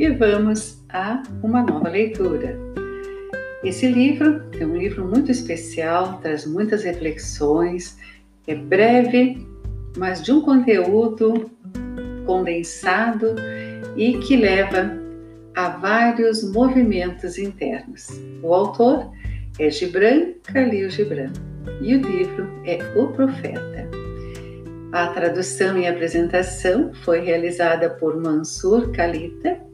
e vamos a uma nova leitura. Esse livro é um livro muito especial, traz muitas reflexões, é breve, mas de um conteúdo condensado e que leva a vários movimentos internos. O autor é Gibran Khalil Gibran e o livro é O Profeta. A tradução e apresentação foi realizada por Mansur Kalita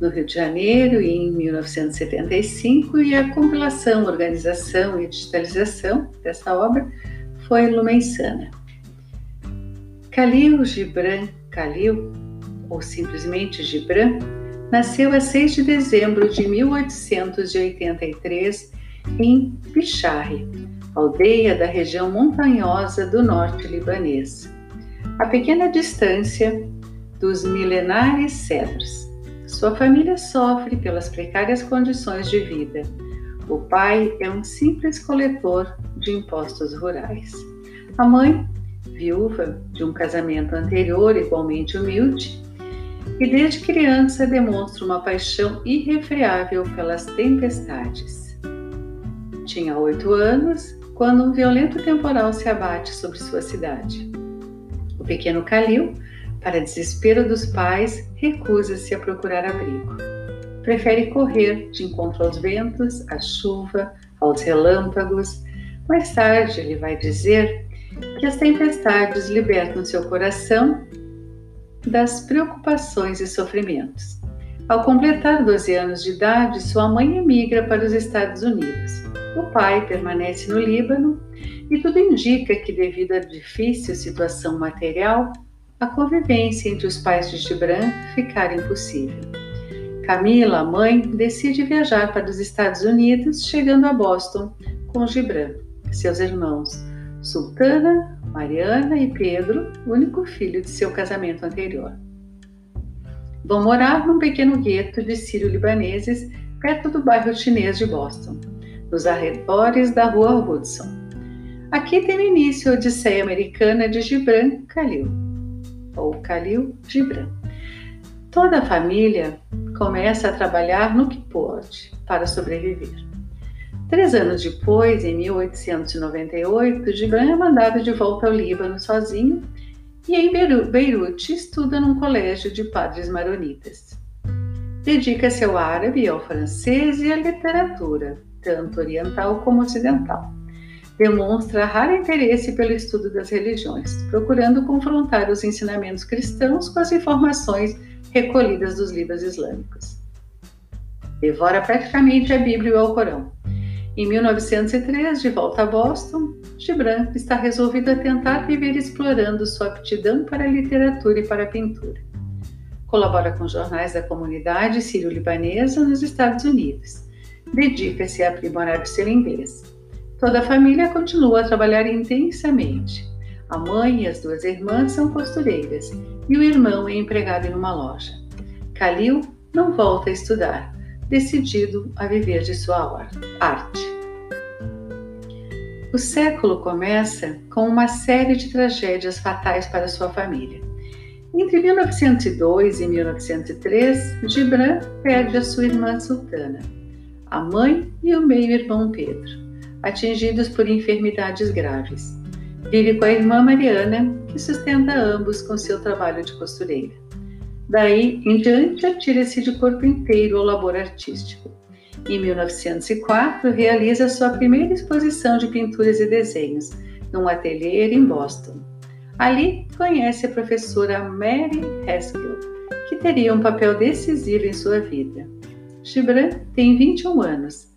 no Rio de Janeiro em 1975 e a compilação, organização e digitalização dessa obra foi Lumensana. Khalil Gibran Khalil, ou simplesmente Gibran, nasceu a 6 de dezembro de 1883 em Picharre, aldeia da região montanhosa do norte libanês, a pequena distância dos milenares cedros. Sua família sofre pelas precárias condições de vida. O pai é um simples coletor de impostos rurais. A mãe, viúva de um casamento anterior igualmente humilde, e desde criança demonstra uma paixão irrefreável pelas tempestades. Tinha oito anos quando um violento temporal se abate sobre sua cidade. O pequeno Calil, para desespero dos pais, recusa-se a procurar abrigo. Prefere correr de encontro aos ventos, à chuva, aos relâmpagos. Mais tarde, ele vai dizer que as tempestades libertam seu coração das preocupações e sofrimentos. Ao completar 12 anos de idade, sua mãe emigra para os Estados Unidos. O pai permanece no Líbano e tudo indica que, devido à difícil situação material, a convivência entre os pais de Gibran ficara impossível. Camila, mãe, decide viajar para os Estados Unidos, chegando a Boston com Gibran, seus irmãos Sultana, Mariana e Pedro, único filho de seu casamento anterior. Vão morar num pequeno gueto de sírio-libaneses perto do bairro chinês de Boston, nos arredores da rua Hudson. Aqui tem início a Odisseia Americana de Gibran Khalil, ou Khalil Gibran. Toda a família começa a trabalhar no que pode para sobreviver. Três anos depois, em 1898, Gibran é mandado de volta ao Líbano sozinho e em Beirute estuda num colégio de padres maronitas. Dedica-se ao árabe, ao francês e à literatura, tanto oriental como ocidental. Demonstra raro interesse pelo estudo das religiões, procurando confrontar os ensinamentos cristãos com as informações recolhidas dos livros islâmicos. Devora praticamente a Bíblia e o Alcorão em 1903, de volta a Boston, Gibran está resolvido a tentar viver explorando sua aptidão para a literatura e para a pintura. Colabora com jornais da comunidade sírio-libanesa nos Estados Unidos. Dedica-se a aprimorar seu inglês. Toda a família continua a trabalhar intensamente. A mãe e as duas irmãs são costureiras e o irmão é empregado em uma loja. Khalil não volta a estudar, decidido a viver de sua arte. O século começa com uma série de tragédias fatais para sua família. Entre 1902 e 1903, Gibran perde a sua irmã Sultana, a mãe e o meio-irmão Pedro, atingidos por enfermidades graves. Vive com a irmã Mariana, que sustenta ambos com seu trabalho de costureira. Daí em diante, atira-se de corpo inteiro ao labor artístico. Em 1904, realiza sua primeira exposição de pinturas e desenhos, num ateliê em Boston. Ali, conhece a professora Mary Haskell, que teria um papel decisivo em sua vida. Gibran tem 21 anos.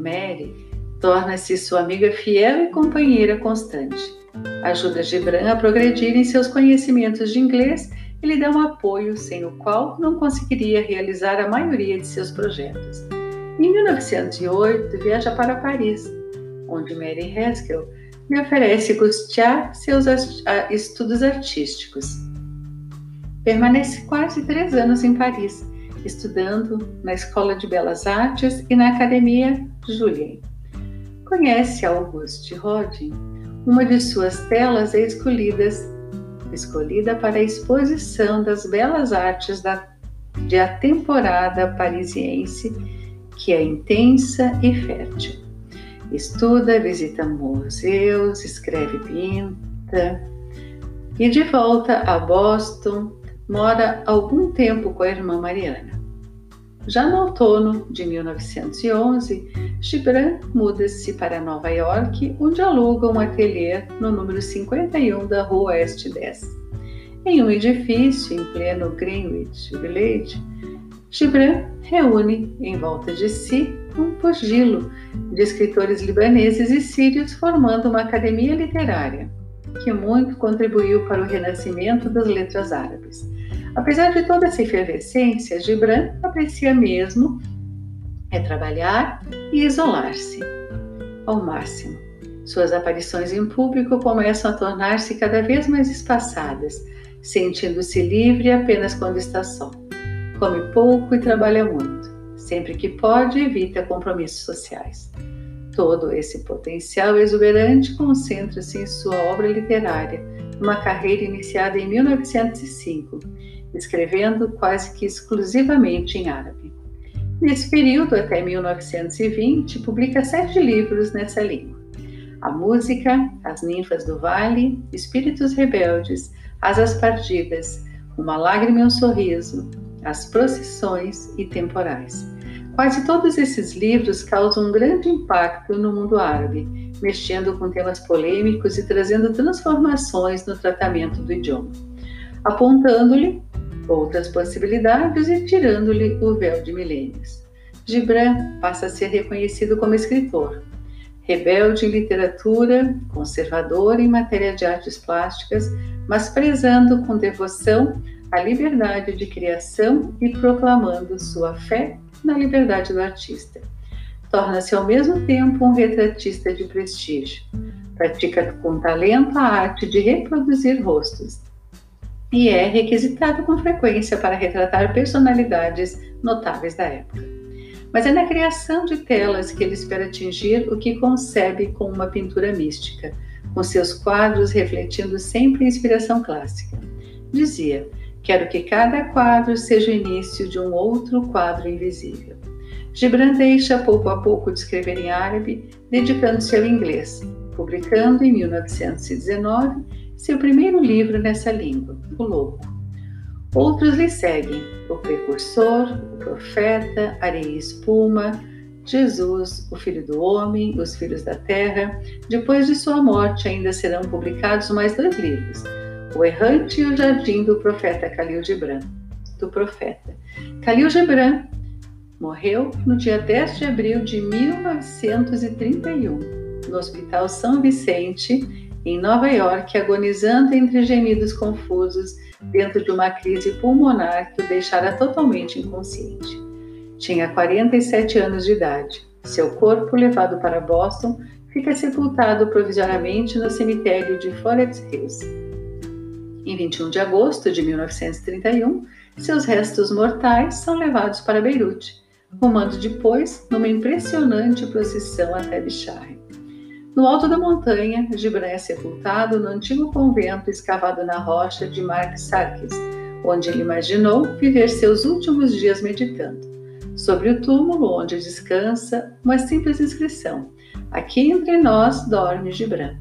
Mary torna-se sua amiga fiel e companheira constante. Ajuda Gibran a progredir em seus conhecimentos de inglês e lhe dá um apoio sem o qual não conseguiria realizar a maioria de seus projetos. Em 1908, viaja para Paris, onde Mary Haskell lhe oferece custear seus estudos artísticos. Permanece quase três anos em Paris, estudando na Escola de Belas Artes e na Academia Julien. Conhece Auguste Rodin, uma de suas telas é escolhida para a exposição das belas artes da de A Temporada Parisiense, que é intensa e fértil. Estuda, visita museus, escreve, pinta. E de volta a Boston, mora algum tempo com a irmã Mariana. Já no outono de 1911, Gibran muda-se para Nova York, onde aluga um ateliê no número 51 da Rua Oeste 10. Em um edifício em pleno Greenwich Village, Gibran reúne em volta de si um pugilo de escritores libaneses e sírios, formando uma academia literária que muito contribuiu para o renascimento das letras árabes. Apesar de toda essa efervescência, Gibran aprecia mesmo é trabalhar e isolar-se ao máximo. Suas aparições em público começam a tornar-se cada vez mais espaçadas, sentindo-se livre apenas quando está só. Come pouco e trabalha muito. Sempre que pode, evita compromissos sociais. Todo esse potencial exuberante concentra-se em sua obra literária, uma carreira iniciada em 1905 escrevendo quase que exclusivamente em árabe. Nesse período, até 1920, publica sete livros nessa língua: A Música, As Ninfas do Vale, Espíritos Rebeldes, Asas Partidas, Uma Lágrima e um Sorriso, As Procissões e Temporais. Quase todos esses livros causam um grande impacto no mundo árabe, mexendo com temas polêmicos e trazendo transformações no tratamento do idioma, apontando-lhe outras possibilidades e tirando-lhe o véu de milênios. Gibran passa a ser reconhecido como escritor, rebelde em literatura, conservador em matéria de artes plásticas, mas prezando com devoção a liberdade de criação e proclamando sua fé na liberdade do artista. Torna-se ao mesmo tempo um retratista de prestígio. Pratica com talento a arte de reproduzir rostos, e é requisitado com frequência para retratar personalidades notáveis da época. Mas é na criação de telas que ele espera atingir o que concebe com uma pintura mística, com seus quadros refletindo sempre inspiração clássica. Dizia: Quero que cada quadro seja o início de um outro quadro invisível. Gibran deixa pouco a pouco de escrever em árabe, dedicando-se ao inglês, publicando em 1919 seu primeiro livro nessa língua, O Louco. Outros lhe seguem: O Precursor, O Profeta, Areia e Espuma, Jesus, o Filho do Homem, Os Filhos da Terra. Depois de sua morte, ainda serão publicados mais dois livros: O Errante e o Jardim do Profeta Khalil Gibran. Do Profeta. Khalil Gibran morreu no dia 10 de abril de 1931, no Hospital São Vicente, em Nova York, agonizando entre gemidos confusos dentro de uma crise pulmonar que o deixara totalmente inconsciente. Tinha 47 anos de idade. Seu corpo, levado para Boston, fica sepultado provisoriamente no cemitério de Forest Hills. Em 21 de agosto de 1931, seus restos mortais são levados para Beirute, rumando depois numa impressionante procissão até Bicharre. No alto da montanha, Gibran é sepultado no antigo convento escavado na rocha de Mark Sarkis, onde ele imaginou viver seus últimos dias meditando. Sobre o túmulo onde descansa, uma simples inscrição: Aqui entre nós dorme Gibran.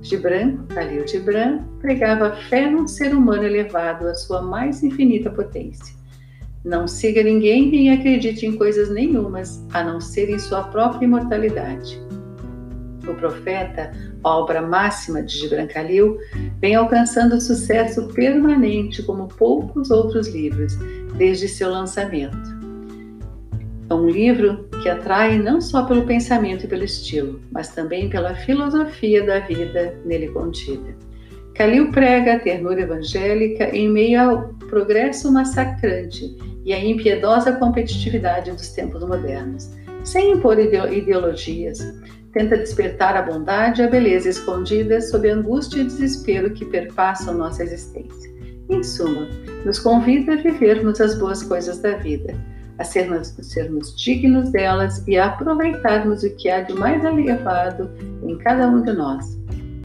Gibran, Khalil Gibran, pregava fé num ser humano elevado à sua mais infinita potência. Não siga ninguém nem acredite em coisas nenhumas, a não ser em sua própria imortalidade. O Profeta, obra máxima de Gibran Khalil, vem alcançando sucesso permanente como poucos outros livros desde seu lançamento. É um livro que atrai não só pelo pensamento e pelo estilo, mas também pela filosofia da vida nele contida. Khalil prega a ternura evangélica em meio ao progresso massacrante e à impiedosa competitividade dos tempos modernos, sem impor ideologias, tenta despertar a bondade e a beleza escondidas sob a angústia e desespero que perpassam nossa existência. Em suma, nos convida a vivermos as boas coisas da vida, a sermos, sermos dignos delas e a aproveitarmos o que há de mais elevado em cada um de nós